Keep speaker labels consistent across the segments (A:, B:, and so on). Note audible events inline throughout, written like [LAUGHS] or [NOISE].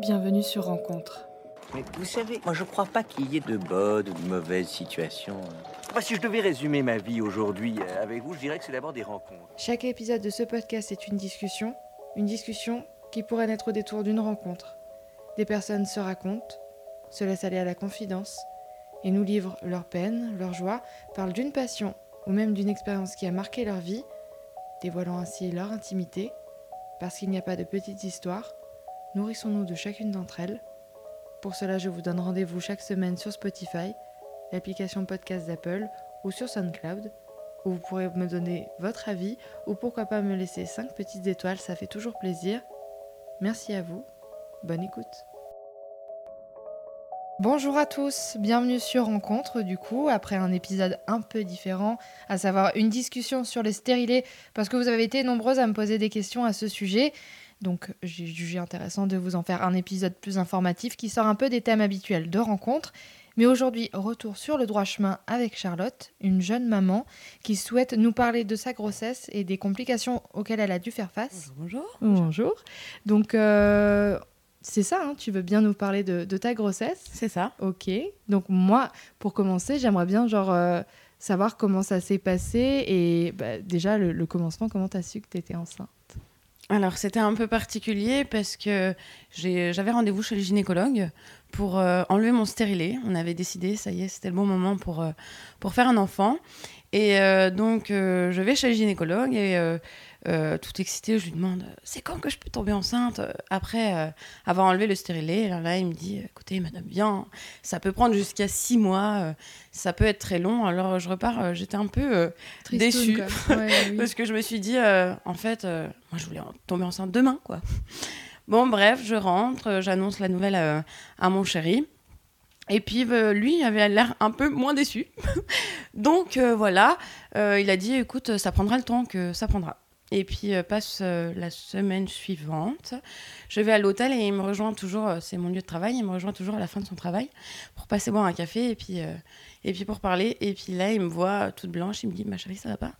A: Bienvenue sur Rencontre.
B: Mais vous savez, moi je crois pas qu'il y ait de bonnes ou de mauvaises situations. Moi, si je devais résumer ma vie aujourd'hui euh, avec vous, je dirais que c'est d'abord des rencontres.
A: Chaque épisode de ce podcast est une discussion, une discussion qui pourrait naître au détour d'une rencontre. Des personnes se racontent, se laissent aller à la confidence et nous livrent leurs peines, leurs joies, parlent d'une passion ou même d'une expérience qui a marqué leur vie, dévoilant ainsi leur intimité. Parce qu'il n'y a pas de petites histoires, nourrissons-nous de chacune d'entre elles. Pour cela, je vous donne rendez-vous chaque semaine sur Spotify, l'application podcast d'Apple ou sur SoundCloud, où vous pourrez me donner votre avis ou pourquoi pas me laisser 5 petites étoiles, ça fait toujours plaisir. Merci à vous, bonne écoute. Bonjour à tous, bienvenue sur Rencontre du coup, après un épisode un peu différent, à savoir une discussion sur les stérilés, parce que vous avez été nombreuses à me poser des questions à ce sujet. Donc j'ai jugé intéressant de vous en faire un épisode plus informatif qui sort un peu des thèmes habituels de rencontre. Mais aujourd'hui, retour sur le droit chemin avec Charlotte, une jeune maman qui souhaite nous parler de sa grossesse et des complications auxquelles elle a dû faire face.
C: Bonjour.
A: Bonjour. Donc euh, c'est ça, hein, tu veux bien nous parler de, de ta grossesse?
C: C'est ça.
A: Ok. Donc moi, pour commencer, j'aimerais bien genre euh, savoir comment ça s'est passé et bah, déjà le, le commencement, comment tu as su que tu étais enceinte?
C: Alors, c'était un peu particulier parce que j'avais rendez-vous chez le gynécologue pour euh, enlever mon stérilet. On avait décidé, ça y est, c'était le bon moment pour, euh, pour faire un enfant. Et euh, donc, je vais chez le gynécologue et euh, tout excité, je lui demande c'est quand que je peux tomber enceinte? Après euh, avoir enlevé le stérilet. Et là, il me dit écoutez, madame, bien, ça peut prendre jusqu'à six mois, euh, ça peut être très long. Alors, je repars, j'étais un peu. Déçue.
A: quoi. Ouais, oui. [LAUGHS]
C: Parce que je me suis dit, en fait, moi je voulais tomber enceinte demain, quoi. Bon, bref, je rentre, j'annonce la nouvelle à mon chéri. Et puis, euh, lui, il avait l'air un peu moins déçu. [LAUGHS] Donc, euh, voilà, euh, il a dit, écoute, ça prendra le temps que ça prendra. Et puis, euh, passe euh, la semaine suivante. Je vais à l'hôtel et il me rejoint toujours, euh, c'est mon lieu de travail, il me rejoint toujours à la fin de son travail pour passer boire un café et puis, et puis pour parler. Et puis là, il me voit toute blanche, il me dit, ma chérie, ça va pas?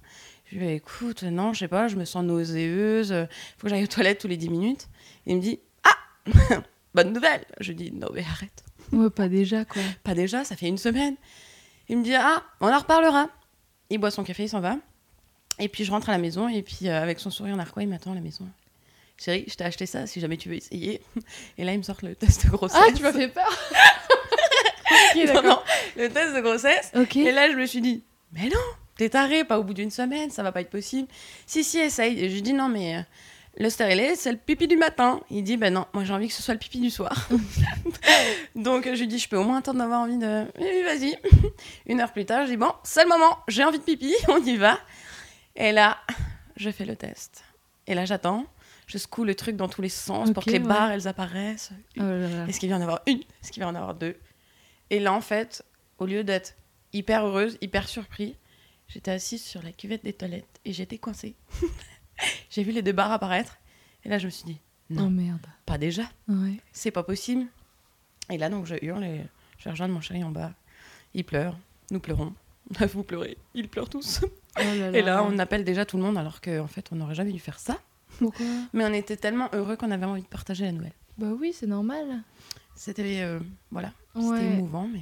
C: Je lui dis, écoute, non, je sais pas, je me sens nauséeuse, il faut que j'aille aux toilettes tous les 10 minutes. Et il me dit, ah, [LAUGHS] bonne nouvelle. Je lui dis, non, mais arrête,
A: Ouais, pas déjà quoi.
C: pas déjà, ça fait une semaine. Il me dit, ah, on en reparlera. Il boit son café, il s'en va. Et puis je rentre à la maison, et puis euh, avec son sourire narquois, il m'attend à la maison. Chérie, je t'ai acheté ça si jamais tu veux essayer. [LAUGHS] Et là, il me sort le test de grossesse.
A: Ah, tu m'as fait peur [LAUGHS]
C: Non, non, le test de grossesse. Et là, je me suis dit, mais non, t'es taré, pas au bout d'une semaine, ça va pas être possible. Si, si, essaye. Et je lui dis, non, mais euh, le stérilet, c'est le pipi du matin. Il dit, ben non, moi j'ai envie que ce soit le pipi du soir. [LAUGHS] Donc je lui dis, je peux au moins attendre d'avoir envie de. Oui, vas-y. Une heure plus tard, je dis, bon, c'est le moment, j'ai envie de pipi, on y va. Et là, je fais le test. Et là, j'attends. Je secoue le truc dans tous les sens pour que les
A: ouais.
C: barres, elles apparaissent.
A: Oh.
C: Est-ce qu'il va y en avoir une? Est-ce qu'il va y en avoir deux? Et là, en fait, au lieu d'être hyper heureuse, hyper surpris, j'étais assise sur la cuvette des toilettes et j'étais coincée. [LAUGHS] J'ai vu les deux barres apparaître. Et là, je me suis dit, non,
A: Oh merde.
C: pas déjà.
A: Ouais.
C: C'est pas possible. Et là, donc, je hurle et je rejoindre mon chéri en bas. Il pleure. Nous pleurons. [LAUGHS] Vous pleurez. Ils pleurent tous.
A: Oh là
C: Et là, on appelle déjà tout le monde alors qu'en fait, on n'aurait jamais dû faire ça.
A: Pourquoi?
C: Mais on était tellement heureux qu'on avait envie de partager la nouvelle.
A: Bah oui, c'est normal.
C: C'était, euh, voilà, c'était émouvant, mais...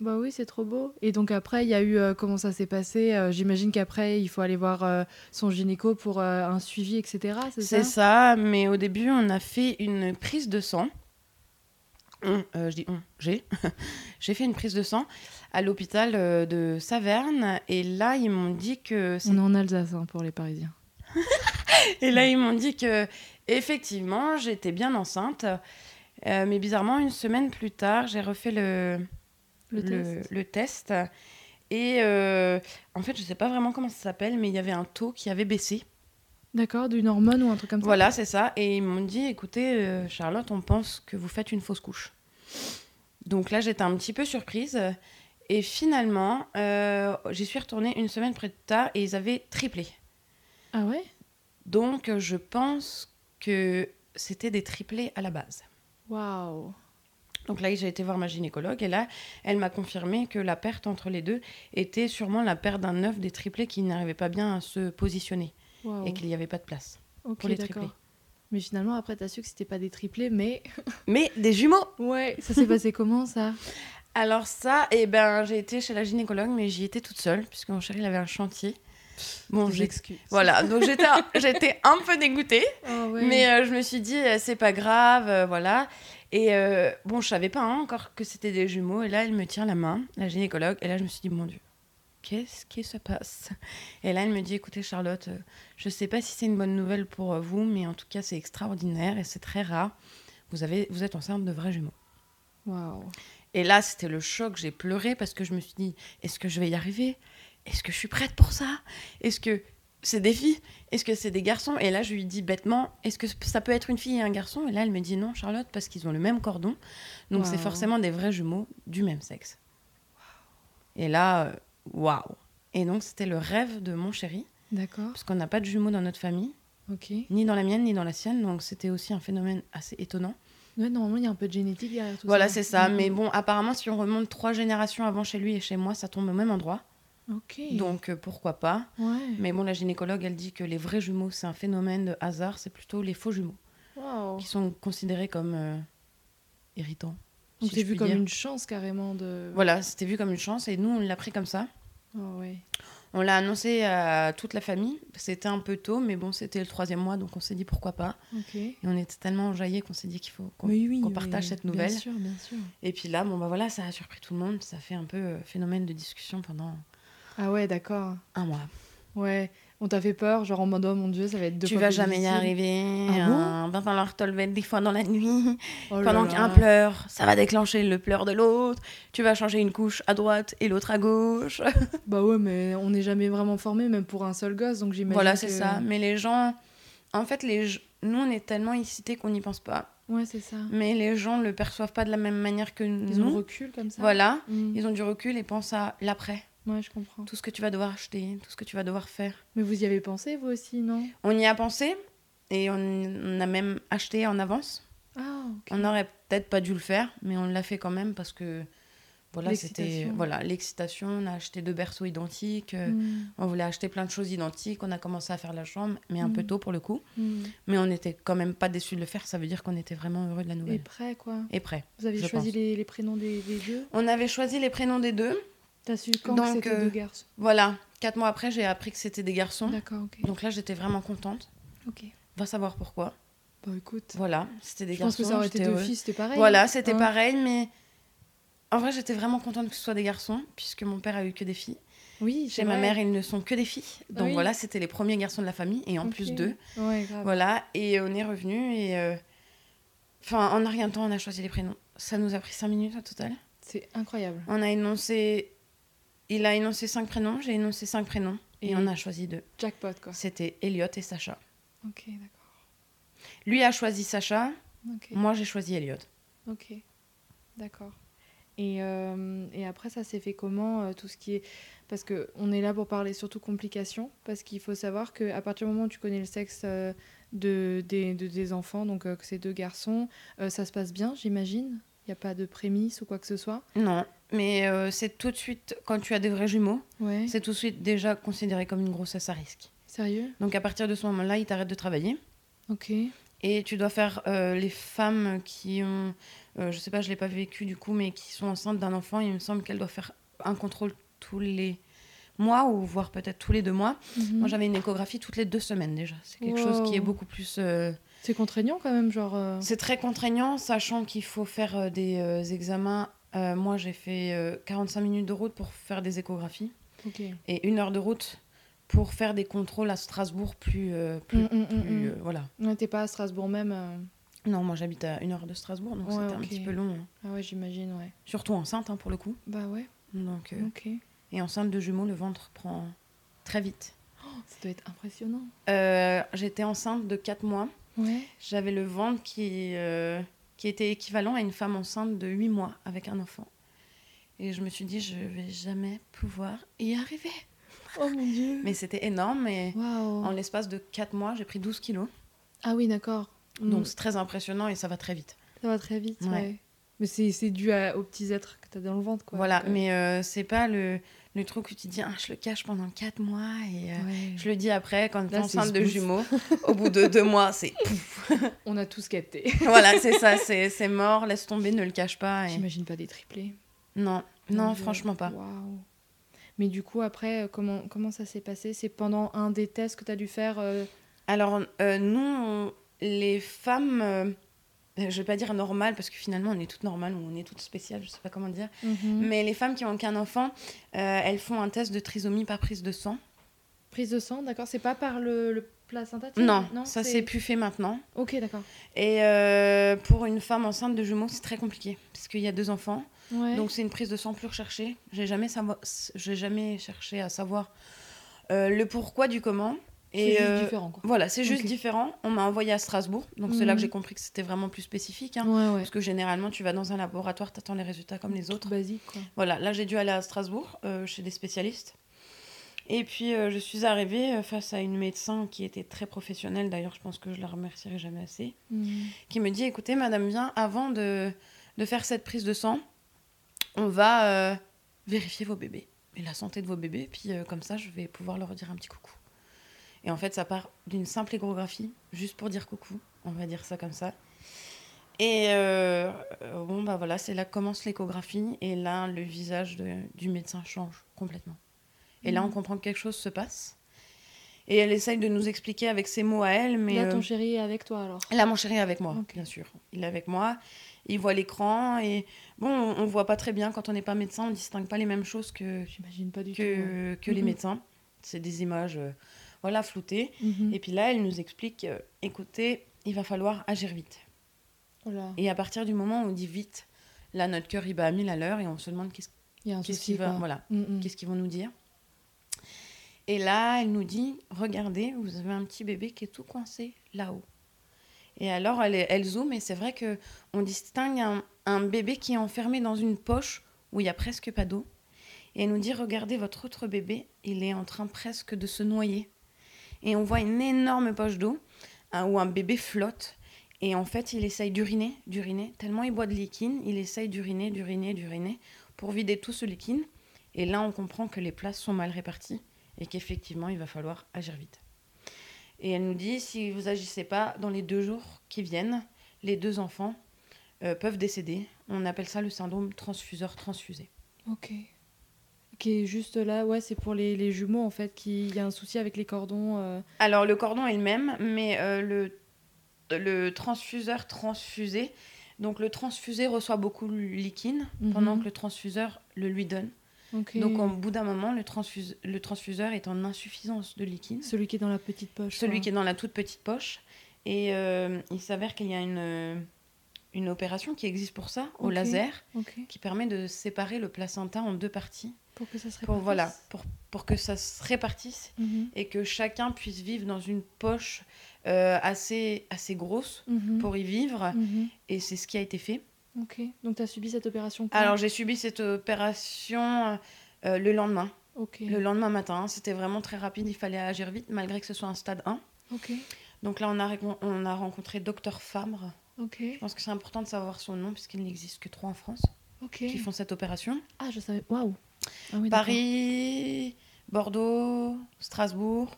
A: Bah oui, c'est trop beau. Et donc après, il y a eu euh, comment ça s'est passé? Euh, J'imagine qu'après, il faut aller voir euh, son gynéco pour un suivi, etc. C'est ça?
C: C'est ça, mais au début, on a fait une prise de sang. On, euh, je dis on, j'ai. [LAUGHS] j'ai fait une prise de sang à l'hôpital euh, de Saverne. Et là, ils m'ont dit que. c'est-
A: On est en Alsace hein, pour les Parisiens. [LAUGHS]
C: Et là, ils m'ont dit que, effectivement, j'étais bien enceinte. Euh, mais bizarrement, une semaine plus tard, j'ai refait le,
A: Le test.
C: le test. Et euh, en fait, je sais pas vraiment comment ça s'appelle, mais il y avait un taux qui avait baissé.
A: D'accord, d'une hormone ou un truc comme ça
C: Voilà, c'est ça. Et ils m'ont dit, écoutez, euh, Charlotte, on pense que vous faites une fausse couche. Donc là, j'étais un petit peu surprise. Et finalement, euh, j'y suis retournée une semaine plus tard et ils avaient triplé.
A: Ah ouais?
C: Donc je pense que c'était des triplés à la base.
A: Waouh
C: Donc là, j'ai été voir ma gynécologue et là, elle m'a confirmé que la perte entre les deux était sûrement la perte d'un œuf des triplés qui n'arrivaient pas bien à se positionner Et qu'il n'y avait pas de place. Pour les triplés.
A: Mais finalement, après, t'as su que c'était pas des triplés, mais. [LAUGHS]
C: Mais des jumeaux
A: Ouais, ça s'est passé comment ça?
C: Alors ça, eh ben, j'ai été chez la gynécologue, mais j'y étais toute seule, puisque mon chéri il avait un chantier. Bon,
A: j'excuse.
C: Voilà, donc j'étais, [LAUGHS] j'étais un peu dégoûtée,
A: Ah ouais.
C: mais euh, je me suis dit, euh, c'est pas grave, euh, voilà. Et euh, bon, je savais pas hein, encore que c'était des jumeaux, et là, elle me tient la main, la gynécologue, et là, je me suis dit, mon Dieu, qu'est-ce qui se passe? Et là, elle me dit, écoutez, Charlotte, euh, je sais pas si c'est une bonne nouvelle pour euh, vous, mais en tout cas, c'est extraordinaire et c'est très rare. Vous, avez, vous êtes enceinte de vrais jumeaux. Et là, c'était le choc. J'ai pleuré parce que je me suis dit est-ce que je vais y arriver? Est-ce que je suis prête pour ça? Est-ce que c'est des filles? Est-ce que c'est des garçons? Et là, je lui dis bêtement est-ce que ça peut être une fille et un garçon? Et là, elle me dit non, Charlotte, parce qu'ils ont le même cordon. Donc, c'est forcément des vrais jumeaux du même sexe. Et là, euh, waouh Et donc, c'était le rêve de mon chéri,
A: D'accord.
C: parce qu'on n'a pas de jumeaux dans notre famille,
A: Ok.
C: ni dans la mienne, ni dans la sienne. Donc, c'était aussi un phénomène assez étonnant.
A: Ouais, normalement, il y a un peu de génétique derrière tout
C: Voilà,
A: ça.
C: c'est ça.
A: Mhm.
C: Mais bon, apparemment, si on remonte trois générations avant chez lui et chez moi, ça tombe au même endroit.
A: Ok.
C: Donc euh, pourquoi pas.
A: Ouais.
C: Mais bon, la gynécologue, elle dit que les vrais jumeaux, c'est un phénomène de hasard. C'est plutôt les faux jumeaux
A: Waouh.
C: qui sont considérés comme euh, irritants.
A: Donc
C: si
A: c'est vu comme
C: dire.
A: une chance carrément de.
C: Voilà, c'était vu comme une chance et nous, on l'a pris comme ça.
A: Oh, ouais.
C: On l'a annoncé à toute la famille. C'était un peu tôt, mais bon, c'était le troisième mois, donc on s'est dit pourquoi pas. Et on était tellement enjaillés qu'on s'est dit qu'il faut qu'on
A: Oui, oui,
C: qu'on
A: oui,
C: partage cette nouvelle.
A: Bien sûr, bien sûr.
C: Et puis là, bon bah voilà, ça a surpris tout le monde. Ça fait un peu euh, phénomène de discussion pendant
A: Ah ouais, d'accord.
C: un mois.
A: Ouais. On t'a fait peur, genre en mode oh mon dieu, ça va être deux
C: tu
A: fois
C: vas
A: plus
C: jamais y arriver.
A: Ah bon
C: euh, va falloir te lever des fois dans la nuit.
A: Oh
C: Pendant qu'un pleure, ça va déclencher le pleur de l'autre. Tu vas changer une couche à droite et l'autre à gauche. [LAUGHS]
A: Bah ouais, mais on n'est jamais vraiment formé, même pour un seul gosse, donc j'imagine.
C: voilà,
A: que-
C: c'est ça. Mais les gens, en fait, les... nous, on est tellement excités qu'on n'y pense pas.
A: Ouais, c'est ça.
C: Mais les gens le perçoivent pas de la même manière que
A: Ils ont
C: nous.
A: recul comme ça.
C: Voilà.
A: Mm.
C: Ils ont du recul et pensent à l'après.
A: Ouais, je comprends.
C: Tout ce que tu vas devoir acheter, tout ce que tu vas devoir faire.
A: Mais vous y avez pensé, vous aussi, non?
C: On y a pensé et on, on a même acheté en avance.
A: Ah, ok.
C: On n'aurait peut-être pas dû le faire, mais on l'a fait quand même parce que voilà, c'était
A: L'excitation.
C: voilà l'excitation. On a acheté deux berceaux identiques. euh,
A: Mm,
C: On voulait acheter plein de choses identiques. On a commencé à faire la chambre, mais un peu
A: Mhm.
C: tôt pour le coup.
A: mm.
C: Mais on n'était quand même pas déçus de le faire. Ça veut dire qu'on était vraiment heureux de la
A: Et
C: nouvelle.
A: prêt, quoi.
C: Et, prêt.
A: Vous avez choisi les, les prénoms des, des deux?
C: On avait choisi les prénoms des deux.
A: T'as su quand
C: Donc,
A: que c'était
C: euh,
A: garçons
C: Voilà. Quatre mois après, j'ai appris que c'était des garçons.
A: D'accord, ok.
C: Donc là, j'étais vraiment contente.
A: Ok.
C: Va savoir pourquoi.
A: Bah écoute,
C: Voilà, c'était des
A: je pense
C: garçons.
A: que ça aurait été deux filles, c'était pareil.
C: Voilà, c'était
A: Hein
C: pareil, mais en vrai, j'étais vraiment contente que ce soit des garçons, puisque mon père a eu que des filles.
A: Oui,
C: Chez ma mère, ils ne sont que des filles. Donc
A: oui.
C: voilà, c'était les premiers garçons de la famille, et en plus d'eux.
A: Ouais, grave.
C: Voilà, et on est revenu, et. euh, Enfin, en rien de temps, on a choisi les prénoms. Ça nous a pris cinq minutes au total.
A: C'est incroyable.
C: On a énoncé. Il a énoncé cinq prénoms, j'ai énoncé cinq prénoms, et, on a choisi deux.
A: Jackpot, quoi.
C: C'était Elliot et Sacha.
A: Ok, d'accord.
C: Lui a choisi Sacha, moi j'ai choisi Elliot.
A: ok. D'accord. Et, euh, et après, ça s'est fait comment euh, tout ce qui est parce que on est là pour parler surtout complications parce qu'il faut savoir que à partir du moment où tu connais le sexe euh, de, des, de- des enfants, donc que c'est deux garçons, ça se passe bien, j'imagine? Il n'y a pas de prémices ou quoi que ce soit.
C: Non, mais euh, c'est tout de suite, quand tu as des vrais jumeaux,
A: Ouais.
C: c'est tout de suite déjà considéré comme une grossesse à risque.
A: Sérieux?
C: Donc à partir de ce moment-là, ils t'arrêtent de travailler.
A: Ok.
C: Et tu dois faire euh, les femmes qui ont, euh, je sais pas, je l'ai pas vécu du coup, mais qui sont enceintes d'un enfant, il me semble qu'elles doivent faire un contrôle tous les mois ou voire peut-être tous les deux mois.
A: Mhm.
C: Moi j'avais une échographie toutes les deux semaines déjà. C'est quelque chose qui est beaucoup plus... euh,
A: C'est contraignant quand même, genre. euh,
C: C'est très contraignant, sachant qu'il faut faire euh, des examens. Moi j'ai fait euh, 45 minutes de route pour faire des échographies et une heure de route pour faire des contrôles à Strasbourg plus... plus,
A: Mm, mm, mm,
C: plus, voilà.
A: Ouais, t'es pas à Strasbourg même.
C: Non, moi j'habite à une heure de Strasbourg, donc
A: Ouais,
C: c'était un petit peu long. hein.
A: Ah ouais, j'imagine, ouais.
C: Surtout enceinte, hein, pour le coup.
A: Bah ouais.
C: Donc, euh,
A: Ok.
C: Et enceinte de jumeaux, le ventre prend très vite.
A: Ça doit être impressionnant.
C: Euh, J'étais enceinte de 4 mois.
A: Ouais.
C: J'avais le ventre qui, euh, qui était équivalent à une femme enceinte de 8 mois avec un enfant. Et je me suis dit, je vais jamais pouvoir y arriver.
A: Oh mon dieu.
C: Mais c'était énorme. Et en l'espace de 4 mois, j'ai pris 12 kilos.
A: Ah oui, d'accord.
C: Donc
A: Mm.
C: c'est très impressionnant et ça va très vite.
A: ça va très vite. Ouais.
C: Ouais.
A: Mais c'est dû à- aux petits êtres que t'as dans le ventre, quoi.
C: voilà,
A: Donc, euh,
C: mais euh, c'est pas le, le truc où tu dis, ah, je le cache pendant 4 mois et euh,
A: Ouais.
C: je le dis après quand tu es enceinte de jumeaux. Au bout de deux mois, c'est [LAUGHS]
A: On a tous capté. [LAUGHS]
C: voilà, c'est ça, c'est c'est mort, laisse tomber, ne le cache pas. et-
A: J'imagine pas des triplés?
C: Non, non, franchement pas.
A: Waouh. Mais du coup, après, euh, comment, comment ça s'est passé? C'est pendant un des tests que tu as dû faire euh,
C: Alors, euh, nous, on- les femmes, je vais pas dire normales, parce que finalement, on est toutes normales ou on est toutes spéciales, je sais pas comment dire.
A: Mhm.
C: Mais les femmes qui ont qu'un enfant, euh, elles font un test de trisomie par prise de sang.
A: Prise de sang, d'accord C'est pas par le, le placenta sais
C: Non, ça
A: c'est
C: plus fait maintenant.
A: Ok, d'accord.
C: Et euh, pour une femme enceinte de jumeaux, c'est très compliqué, parce qu'il y a deux enfants.
A: Ouais.
C: Donc c'est une prise de sang plus recherchée. J'ai jamais, jamais cherché à savoir euh, le pourquoi du comment.
A: C'est
C: Et
A: juste
C: euh,
A: différent, quoi.
C: Voilà, c'est juste différent. On m'a envoyé à Strasbourg, donc c'est là
A: Mhm.
C: que j'ai compris que c'était vraiment plus spécifique. hein.
A: Ouais, ouais.
C: Parce que généralement, tu vas dans un laboratoire, tu attends les résultats comme les autres.
A: basique, quoi.
C: Voilà, là j'ai dû aller à Strasbourg euh, chez des spécialistes. Et puis euh, je suis arrivée face à une médecin qui était très professionnelle, d'ailleurs je pense que je la remercierai jamais assez,
A: Mhm.
C: qui me dit écoutez madame bien, avant de, de faire cette prise de sang, on va vérifier vos bébés et la santé de vos bébés, puis comme ça je vais pouvoir leur dire un petit coucou. Et en fait ça part d'une simple échographie, juste pour dire coucou, on va dire ça comme ça. Et euh, bon, bah voilà, c'est là que commence l'échographie. Et là, le visage de- du médecin change complètement. Et là, on
A: Mhm.
C: comprend que quelque chose se passe. Et elle essaye de nous expliquer avec ses mots à elle. Mais
A: Là, ton
C: euh,
A: chéri est avec toi, alors
C: là, mon chéri est avec moi, bien sûr. Il est avec moi. Il voit l'écran. Et bon, on, on voit pas très bien quand on n'est pas médecin. On distingue pas les mêmes choses que,
A: J'imagine pas du tout.
C: que, les médecins. C'est des images, euh, voilà, floutées.
A: Mhm.
C: Et puis là, elle nous explique euh, écoutez, il va falloir agir vite.
A: Oh
C: Et à partir du moment où on dit vite, là, notre cœur, il bat à 1000 à l'heure et on se demande qu'est-ce
A: a un
C: qu'est-ce qu'ils qu'est-ce vont nous dire. Et là, elle nous dit, regardez, vous avez un petit bébé qui est tout coincé là-haut. Et alors, elle, elle zoome et c'est vrai que on distingue un, un bébé qui est enfermé dans une poche où il y a presque pas d'eau. Et elle nous dit, regardez votre autre bébé, il est en train presque de se noyer. Et on voit une énorme poche d'eau hein, où un bébé flotte. Et en fait, il essaye d'uriner, d'uriner. Tellement il boit de liquide, il essaye d'uriner, d'uriner, d'uriner pour vider tout ce liquide. Et là, on comprend que les places sont mal réparties et qu'effectivement, il va falloir agir vite. Et elle nous dit, si vous agissez pas dans les deux jours qui viennent, les deux enfants euh, peuvent décéder. On appelle ça le syndrome transfuseur-transfusé.
A: Ok. Qui est juste là, ouais, c'est pour les, les jumeaux, en fait, qu'il y a un souci avec les cordons. euh,
C: Alors, le cordon est le même, mais euh, le, le transfuseur transfusé, donc le transfusé reçoit beaucoup de liquide
A: Mhm.
C: pendant que le transfuseur le lui donne. Donc, au bout d'un moment, le, transfuse- le transfuseur est en insuffisance de liquide.
A: Celui qui est dans la petite poche.
C: Celui
A: quoi.
C: qui est dans la toute petite poche. Et euh, il s'avère qu'il y a une, une opération qui existe pour ça, au laser, qui permet de séparer le placenta en deux parties.
A: Pour que ça se
C: Pour,
A: répartisse.
C: voilà, pour, pour que ça se répartisse
A: Mhm.
C: et que chacun puisse vivre dans une poche euh, assez, assez grosse
A: Mhm.
C: pour y vivre.
A: Mhm.
C: Et c'est ce qui a été fait.
A: Ok. Donc, tu as subi cette opération
C: Alors j'ai subi cette opération euh, le lendemain, le lendemain matin. C'était vraiment très rapide, il fallait agir vite malgré que ce soit un stade 1.
A: Ok.
C: Donc là, on a, on a rencontré Docteur Fabre.
A: Ok.
C: Je pense que c'est important de savoir son nom puisqu'il n'existe que trois en France qui font cette opération.
A: Ah, je savais. Waouh. Ah oui.
C: Paris, Bordeaux, Strasbourg.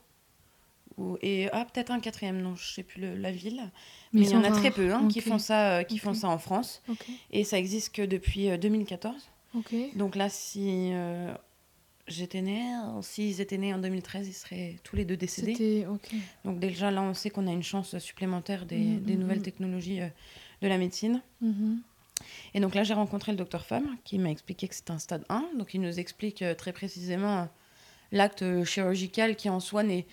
C: ou- Et ah, peut-être un quatrième, non, je sais plus le- la ville. Mais, il y en a très peu hein, qui, font ça, euh, qui font ça en France. Et ça existe que depuis euh, 2014.
A: Ok.
C: Donc là, si euh, j'étais née, s'ils étaient nés en 2013, ils seraient tous les deux décédés. Donc déjà là, on sait qu'on a une chance supplémentaire des, des
A: mhm,
C: nouvelles
A: mhm.
C: technologies euh, de la médecine.
A: Mhm.
C: Et donc là, j'ai rencontré le docteur Fabre qui m'a expliqué que c'était un stade 1. Donc il nous explique euh, très précisément euh, l'acte euh, chirurgical qui en soi n'est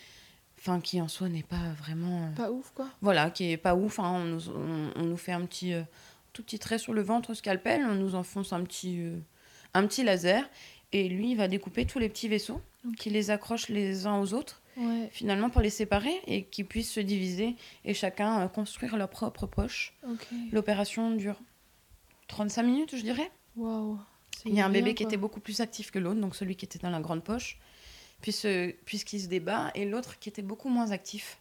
C: enfin qui en soi n'est pas vraiment
A: Pas ouf, quoi.
C: voilà, qui est pas ouf hein. on, nous, on, on nous fait un petit tout petit trait sur le ventre scalpel, on nous enfonce un petit un petit laser et lui il va découper tous les petits vaisseaux qui les accroche les uns aux autres
A: Ouais.
C: finalement pour les séparer et qu'ils puissent se diviser et chacun euh, construire leur propre poche. L'opération dure 35 minutes, je dirais. Il y a un bébé qui était beaucoup plus actif que l'autre, donc celui qui était dans la grande poche, puisqu'il se débat, et l'autre qui était beaucoup moins actif.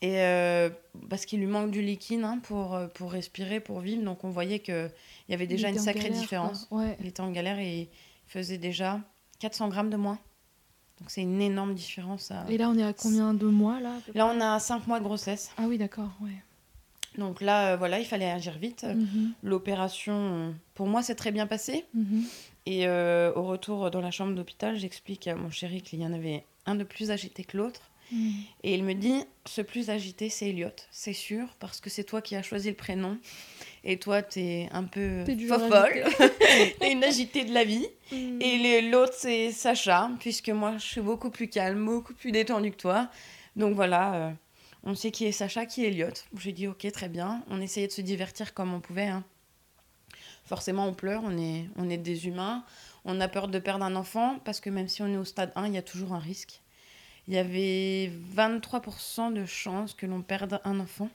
C: Et euh, parce qu'il lui manque du liquide hein, pour, euh, pour respirer, pour vivre, donc on voyait qu'il y avait déjà une sacrée
A: galère,
C: différence.
A: Ouais.
C: Il était en galère et faisait déjà 400 grammes de moins. Donc c'est une énorme différence. à-
A: Et là, on est à combien de mois là
C: Là, on a 5 mois de grossesse.
A: Ah oui, d'accord, ouais.
C: Donc là, euh, voilà, il fallait agir vite.
A: Mhm,
C: L'opération, pour moi, s'est très bien passée.
A: mhm.
C: Et euh, au retour dans la chambre d'hôpital, j'explique à mon chéri qu'il y en avait un de plus agité que l'autre.
A: Mhm.
C: Et il me dit, ce plus agité, c'est Elliot, c'est sûr, parce que c'est toi qui as choisi le prénom. Et toi, t'es un peu fofolle. t'es [LAUGHS] une agitée de la vie.
A: Mhm.
C: Et l'autre, c'est Sacha, puisque moi, je suis beaucoup plus calme, beaucoup plus détendue que toi. Donc voilà, euh, on sait qui est Sacha, qui est Elliot. J'ai dit, ok, très bien. On essayait de se divertir comme on pouvait. hein. Forcément, on pleure, on est, on est des humains. On a peur de perdre un enfant, parce que même si on est au stade 1, il y a toujours un risque. Il y avait 23% de chances que l'on perde un enfant,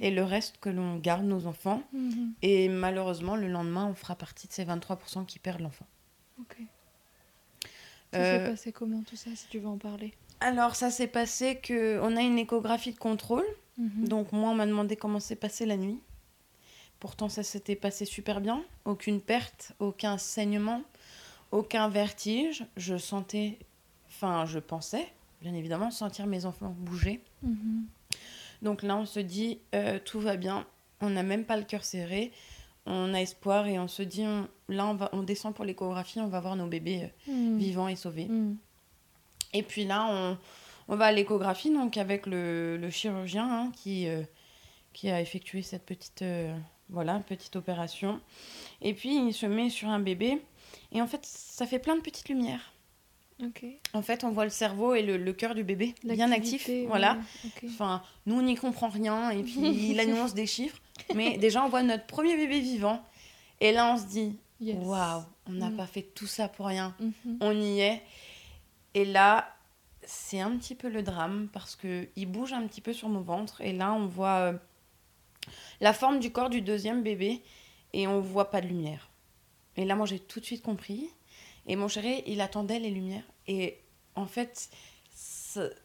C: et le reste que l'on garde nos enfants.
A: Mhm.
C: Et malheureusement, le lendemain, on fera partie de ces 23% qui perdent l'enfant.
A: Ok. Ça
C: Euh,
A: s'est passé comment tout ça, si tu veux en parler?
C: Alors, ça s'est passé que on a une échographie de contrôle.
A: Mhm.
C: Donc, moi, on m'a demandé comment s'est passé la nuit. Pourtant, ça s'était passé super bien. Aucune perte, aucun saignement, aucun vertige. Je sentais, enfin, je pensais, bien évidemment, sentir mes enfants bouger.
A: Mhm.
C: Donc là, on se dit, euh, tout va bien. On n'a même pas le cœur serré. On a espoir et on se dit, on- là, on, va, on descend pour l'échographie, on va voir nos bébés euh,
A: Mhm.
C: vivants et sauvés.
A: Mhm.
C: Et puis là, on, on va à l'échographie, donc avec le, le chirurgien hein, qui, euh, qui a effectué cette petite, voilà, petite opération. Et puis, il se met sur un bébé. Et en fait, ça fait plein de petites lumières. En fait, on voit le cerveau et le, le cœur du bébé bien actif. Voilà. Enfin, nous, on n'y comprend rien. Et puis, [LAUGHS] il annonce des chiffres. Mais [LAUGHS] déjà, on voit notre premier bébé vivant. Et là, on se dit,
A: Yes.
C: waouh, on n'a
A: Mm.
C: pas fait tout ça pour rien
A: Mhm.
C: on y est. Et là, c'est un petit peu le drame parce que il bouge un petit peu sur mon ventre et là on voit euh, la forme du corps du deuxième bébé et on voit pas de lumière. Et là moi j'ai tout de suite compris et mon chéri il attendait les lumières et en fait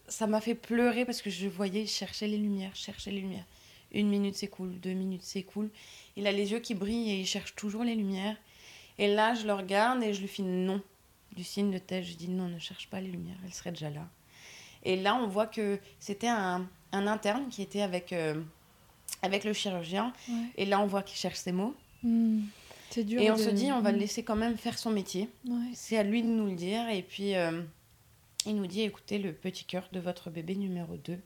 C: ça m'a fait pleurer parce que je voyais chercher les lumières, chercher les lumières. Une minute s'écoule, deux minutes s'écoulent. Il a les yeux qui brillent et il cherche toujours les lumières. Et là, je le regarde et je lui fais non. Du signe de tête, je dis non, ne cherche pas les lumières, elles seraient déjà là. Et là, on voit que c'était un, un interne qui était avec, euh, avec le chirurgien.
A: Ouais.
C: Et là, on voit qu'il cherche ses mots.
A: Mhm. Dur.
C: Et on
A: de-
C: se dit, on va le
A: Mhm.
C: laisser quand même faire son métier.
A: Ouais.
C: C'est à lui de nous le dire. Et puis, euh, il nous dit, écoutez, le petit cœur de votre bébé numéro 2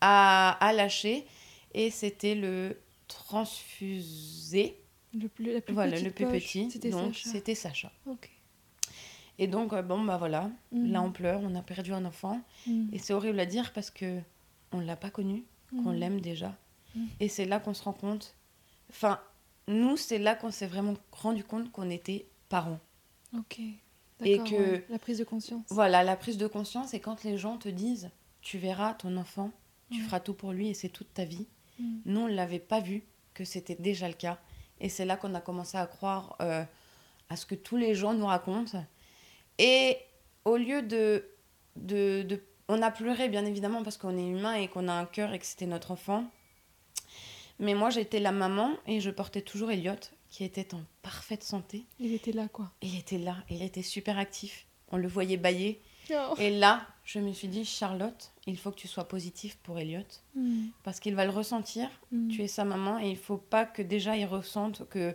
C: a, a lâché. Et c'était le transfusé.
A: Le plus, la plus
C: Voilà, le plus
A: poche,
C: petit.
A: C'était
C: donc,
A: Sacha.
C: c'était Sacha. Et donc, euh, bon, bah voilà. Là, on pleure, on a perdu un enfant.
A: Mhm.
C: Et c'est horrible à dire parce que on l'a pas connu, qu'on l'aime déjà. Et c'est là qu'on se rend compte. Enfin, nous, c'est là qu'on s'est vraiment rendu compte qu'on était parents.
A: Ok.
C: Et que-
A: ouais. La prise de conscience.
C: Voilà, la prise de conscience, c'est quand les gens te disent Tu verras ton enfant, tu feras tout pour lui et c'est toute ta vie.
A: Mhm.
C: Nous, on ne l'avait pas vu que c'était déjà le cas. Et c'est là qu'on a commencé à croire euh, à ce que tous les gens nous racontent. Et au lieu de, de, de- On a pleuré, bien évidemment, parce qu'on est humain et qu'on a un cœur et que c'était notre enfant. Mais moi, j'étais la maman et je portais toujours Elliot, qui était en parfaite santé.
A: Il était là, quoi.
C: Il était là, il était super actif. On le voyait bailler.
A: Oh.
C: Et là, je me suis dit, Charlotte, il faut que tu sois positive pour Elliot,
A: Mhm.
C: parce qu'il va le ressentir.
A: Mhm.
C: Tu es sa maman et il faut pas que déjà il ressente que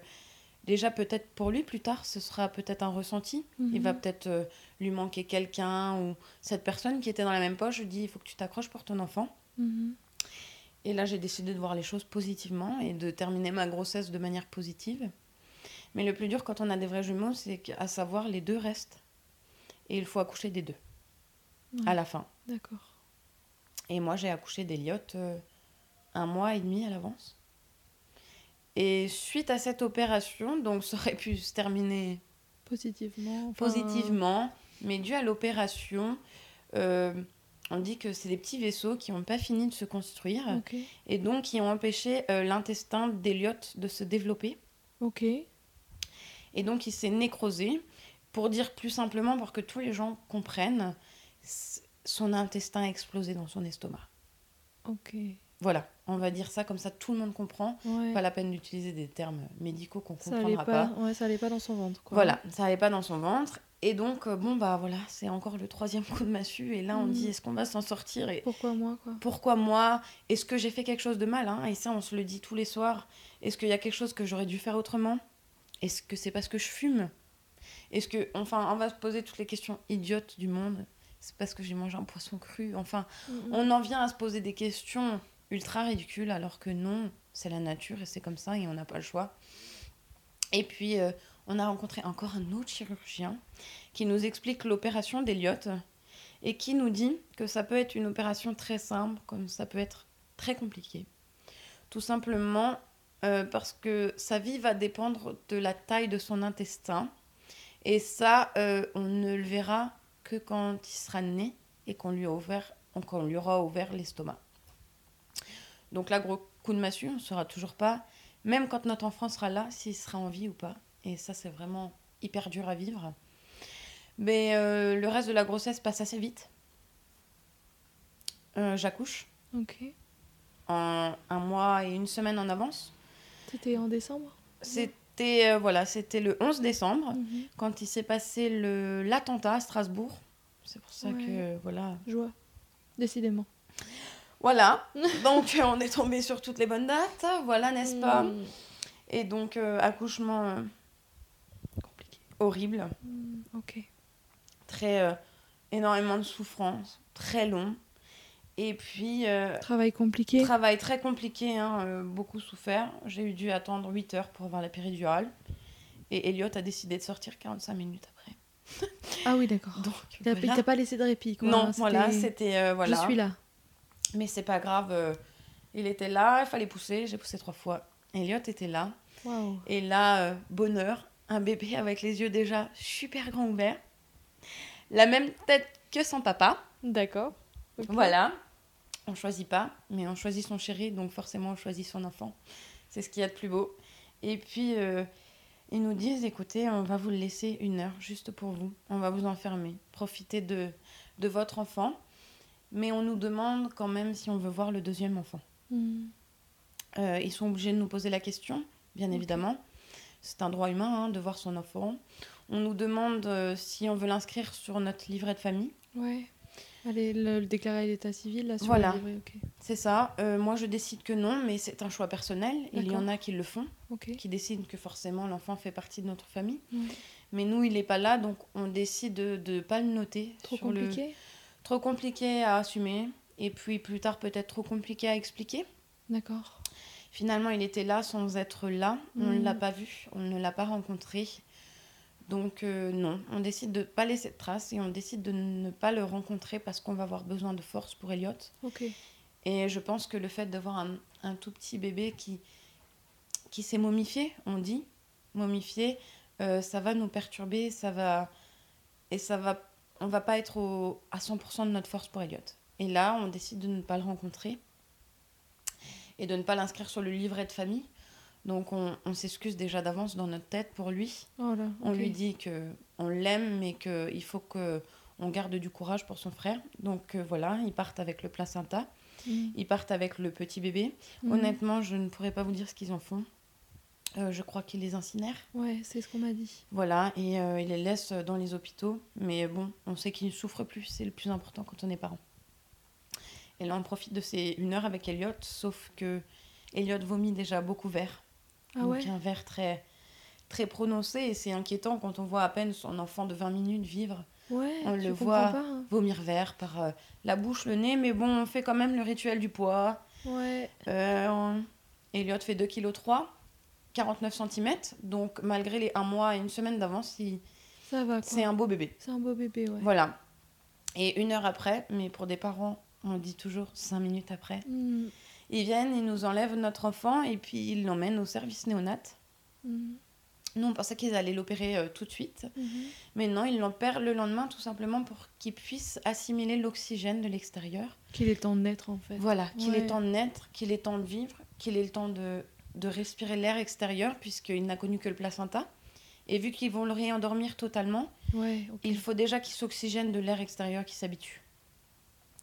C: déjà peut-être pour lui plus tard ce sera peut-être un ressenti. Il va
A: Mhm.
C: peut-être euh, lui manquer quelqu'un ou cette personne qui était dans la même poche. Je dis, il faut que tu t'accroches pour ton enfant. Et là, j'ai décidé de voir les choses positivement et de terminer ma grossesse de manière positive. Mais le plus dur quand on a des vrais jumeaux, c'est qu'à savoir les deux restent. Et il faut accoucher des deux
A: Ouais.
C: à la fin.
A: D'accord.
C: Et moi, j'ai accouché d'Eliott euh, un mois et demi à l'avance. Et suite à cette opération, donc ça aurait pu se terminer
A: Positivement. enfin,
C: positivement, mais dû à l'opération, euh, on dit que c'est des petits vaisseaux qui n'ont pas fini de se construire et donc qui ont empêché euh, l'intestin d'Eliott de se développer.
A: Ok.
C: Et donc il s'est nécrosé. Pour dire plus simplement, pour que tous les gens comprennent, son intestin a explosé dans son estomac.
A: Ok.
C: Voilà, on va dire ça comme ça, tout le monde comprend.
A: Ouais.
C: Pas la peine d'utiliser des termes médicaux qu'on comprendra
A: pas.
C: pas.
A: Ouais, ça allait pas dans son ventre. Quoi.
C: Voilà, ça allait pas dans son ventre. Et donc, euh, bon, bah voilà, c'est encore le troisième coup de massue. Et là, on dit, est-ce qu'on va s'en sortir et
A: Pourquoi moi, quoi?
C: pourquoi moi? Est-ce que j'ai fait quelque chose de mal hein? Et ça, on se le dit tous les soirs. Est-ce qu'il y a quelque chose que j'aurais dû faire autrement? Est-ce que c'est parce que je fume? Est-ce que. Enfin, on va se poser toutes les questions idiotes du monde. C'est parce que j'ai mangé un poisson cru. Enfin, on en vient à se poser des questions ultra ridicules, alors que non, c'est la nature et c'est comme ça et on n'a pas le choix. Et puis, euh, on a rencontré encore un autre chirurgien qui nous explique l'opération d'Eliott et qui nous dit que ça peut être une opération très simple, comme ça peut être très compliqué. Tout simplement euh, parce que sa vie va dépendre de la taille de son intestin. Et ça, euh, on ne le verra que quand il sera né et qu'on lui, qu'on lui aura ouvert l'estomac. Donc là, gros coup de massue, on ne saura toujours pas, même quand notre enfant sera là, s'il sera en vie ou pas. Et ça, c'est vraiment hyper dur à vivre. Mais euh, le reste de la grossesse passe assez vite. Euh, J'accouche
A: Ok.
C: en un mois et une semaine en avance.
A: C'était en décembre?
C: C'était euh, voilà, c'était le 11 décembre
A: Mhm.
C: quand il s'est passé l'attentat à Strasbourg. C'est pour ça
A: Ouais.
C: que voilà.
A: Joie. Décidément.
C: Voilà. [LAUGHS] donc on est tombé sur toutes les bonnes dates, voilà, n'est-ce pas?
A: Mhm.
C: Et donc accouchement. Horrible,
A: Mhm. Ok.
C: très euh, énormément de souffrance, très long. Et puis euh,
A: Travail compliqué.
C: Travail très compliqué, hein, euh, beaucoup souffert. J'ai eu dû attendre 8 heures pour avoir la péridurale. Et Elliot a décidé de sortir 45 minutes après. [LAUGHS]
A: ah oui, d'accord.
C: Donc,
A: Il
C: voilà.
A: il t'a pas laissé de répit, quoi.
C: Non, voilà,
A: c'était-
C: euh, voilà.
A: Je suis là.
C: Mais c'est pas grave. il était là, il fallait pousser. J'ai poussé trois fois. Elliot était là. Et là, bonheur, un bébé avec les yeux déjà super grands ouverts. La même tête que son papa.
A: D'accord.
C: Voilà. On choisit pas, mais on choisit son chéri, donc forcément on choisit son enfant. C'est ce qu'il y a de plus beau. Et puis, euh, ils nous disent, écoutez, on va vous le laisser une heure juste pour vous. On va vous enfermer. Profitez de, de votre enfant. Mais on nous demande quand même si on veut voir le deuxième enfant.
A: Mhm.
C: Euh, ils sont obligés de nous poser la question, bien évidemment. C'est un droit humain hein, de voir son enfant. On nous demande euh, si on veut l'inscrire sur notre livret de famille.
A: Ouais. Allez, le, le déclarer à l'état civil, là, sur
C: Voilà.
A: le livret.
C: C'est ça. Euh, moi, je décide que non, mais c'est un choix personnel. Il y en a qui le font, qui décident que forcément l'enfant fait partie de notre famille. Mais nous, il n'est pas là, donc on décide de ne pas le noter.
A: Trop
C: sur le-
A: compliqué
C: Trop compliqué à assumer. Et puis plus tard, peut-être trop compliqué à expliquer.
A: D'accord.
C: Finalement, il était là sans être là. On ne l'a pas vu, on ne l'a pas rencontré. Donc euh, non, on décide de ne pas laisser de traces et on décide de ne pas le rencontrer parce qu'on va avoir besoin de force pour Elliot.
A: Ok.
C: Et je pense que le fait d'avoir un, un tout petit bébé qui, qui s'est momifié, on dit, momifié, euh, ça va nous perturber, ça va... Et ça va... On va pas être au, à 100% de notre force pour Elliot. Et là, on décide de ne pas le rencontrer et de ne pas l'inscrire sur le livret de famille. Donc on, on s'excuse déjà d'avance dans notre tête pour lui.
A: Oh.
C: On lui dit que on l'aime, mais qu'il faut que on garde du courage pour son frère. Donc euh, voilà, ils partent avec le placenta.
A: Mhm.
C: Ils partent avec le petit bébé.
A: Mhm.
C: Honnêtement, je ne pourrais pas vous dire ce qu'ils en font. Euh, je crois qu'ils les incinèrent.
A: Ouais, c'est ce qu'on m'a dit.
C: Voilà, et euh, ils les laissent dans les hôpitaux. Mais bon, on sait qu'ils ne souffrent plus. C'est le plus important quand on est parent. Et là, on profite de ces une heure avec Elliot, sauf que Elliot vomit déjà beaucoup vert.
A: Ah
C: Donc
A: ouais?
C: un vert très, très prononcé. Et c'est inquiétant quand on voit à peine son enfant de 20 minutes vivre
A: Ouais,
C: on le voit.
A: pas, hein.
C: vomir vert par euh, la bouche, le nez. Mais bon, on fait quand même le rituel du poids.
A: Ouais.
C: Euh, on- Elliot fait 2,3 kg, 49 cm. Donc, malgré les un mois et une semaine d'avance, il- c'est un beau bébé.
A: C'est un beau bébé, ouais.
C: Voilà. Et une heure après, mais pour des parents, on dit toujours cinq minutes après,
A: Mhm.
C: ils viennent, ils nous enlèvent notre enfant et puis ils l'emmènent au service néonat.
A: Mhm.
C: Nous, on pensait qu'ils allaient l'opérer euh, tout de suite.
A: Mhm.
C: Mais non, ils l'opèrent le lendemain tout simplement pour qu'il puisse assimiler l'oxygène de l'extérieur.
A: Qu'il est temps de naître, en fait.
C: Voilà, qu'il
A: Ouais.
C: ait temps de naître, qu'il ait temps de vivre, qu'il ait le temps de, de respirer l'air extérieur, puisqu'il n'a connu que le placenta. Et vu qu'ils vont le réendormir totalement,
A: Ouais,
C: il faut déjà qu'il s'oxygène de l'air extérieur qui s'habitue.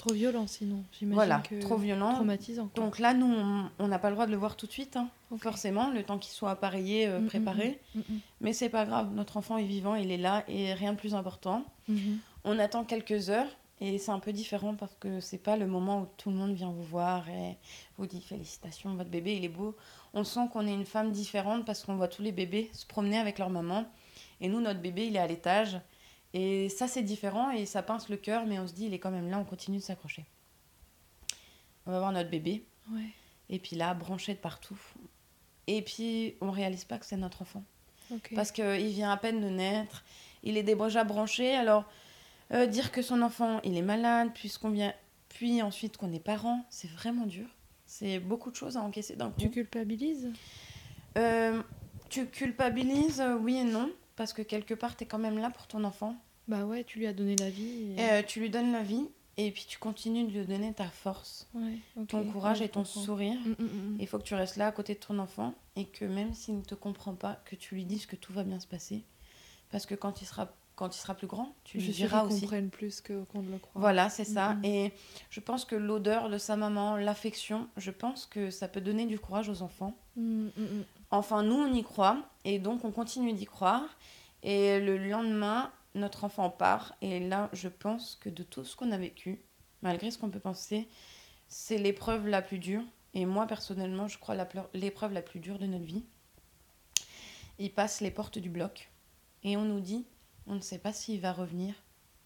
A: Trop violent sinon, j'imagine.
C: Voilà,
A: que...
C: trop violent.
A: Traumatisant. quoi.
C: Donc là, nous, on- n'a pas le droit de le voir tout de suite, hein, forcément, le temps qu'il soit appareillé, euh,
A: Mm, mm,
C: préparé.
A: mm,
C: Mais c'est pas grave, notre enfant est vivant, il est là, et rien de plus important.
A: mhm.
C: On attend quelques heures, et c'est un peu différent parce que c'est pas le moment où tout le monde vient vous voir et vous dit félicitations, votre bébé, il est beau. On sent qu'on est une femme différente parce qu'on voit tous les bébés se promener avec leur maman. Et nous, notre bébé, il est à l'étage. Et ça, c'est différent et ça pince le cœur, mais on se dit, il est quand même là, on continue de s'accrocher. On va voir notre bébé.
A: Ouais.
C: Et puis là, branché de partout. Et puis, on réalise pas que c'est notre enfant.
A: Ok.
C: Parce qu'il vient à peine de naître. Il est déjà branché. Alors, euh, dire que son enfant, il est malade, puisqu'on vient... puis ensuite qu'on est parent, c'est vraiment dur. C'est beaucoup de choses à encaisser d'un coup.
A: Tu culpabilises?
C: Euh, tu culpabilises, oui et non. Parce que quelque part, tu es quand même là pour ton enfant.
A: Bah ouais, tu lui as donné la vie. et-
C: Euh, tu lui donnes la vie. Et puis, tu continues de lui donner ta force,
A: Ouais,
C: ton courage
A: Ouais,
C: et ton
A: je comprends.
C: sourire.
A: Mm, mm, mm.
C: Il faut que tu restes là à côté de ton enfant et que même s'il ne te comprend pas, que tu lui dises que tout va bien se passer. Parce que quand il sera, quand il sera plus grand, tu
A: Je
C: lui
A: sûre
C: diras aussi.
A: comprennent plus que qu'on ne le croit.
C: Voilà, c'est ça. Et je pense que l'odeur de sa maman, l'affection, je pense que ça peut donner du courage aux enfants. Enfin, nous, on y croit et donc on continue d'y croire. Et le lendemain, notre enfant part. Et là, je pense que de tout ce qu'on a vécu, malgré ce qu'on peut penser, c'est l'épreuve la plus dure. Et moi, personnellement, je crois l'épreuve la plus dure de notre vie. Il passe les portes du bloc. Et on nous dit, on ne sait pas s'il va revenir,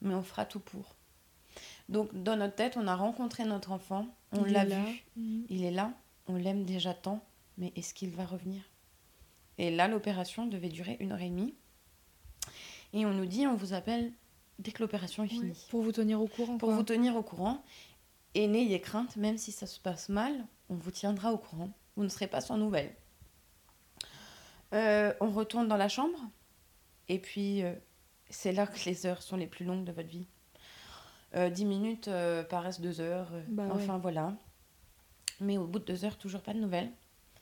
C: mais on fera tout pour. Donc, dans notre tête, on a rencontré notre enfant, on l'a vu,
A: Mm.
C: il est là, on l'aime déjà tant, mais est-ce qu'il va revenir? Et là, l'opération devait durer une heure et demie. Et on nous dit, on vous appelle dès que l'opération est finie.
A: Pour vous tenir au courant.
C: Pour
A: quoi.
C: vous tenir au courant. Et n'ayez crainte, même si ça se passe mal, on vous tiendra au courant. Vous ne serez pas sans nouvelles. Euh, on retourne dans la chambre. Et puis, euh, c'est là que les heures sont les plus longues de votre vie. Euh, 10 minutes euh, paraissent deux heures.
A: Bah ouais.
C: enfin, voilà. Mais au bout de deux heures, toujours pas de nouvelles.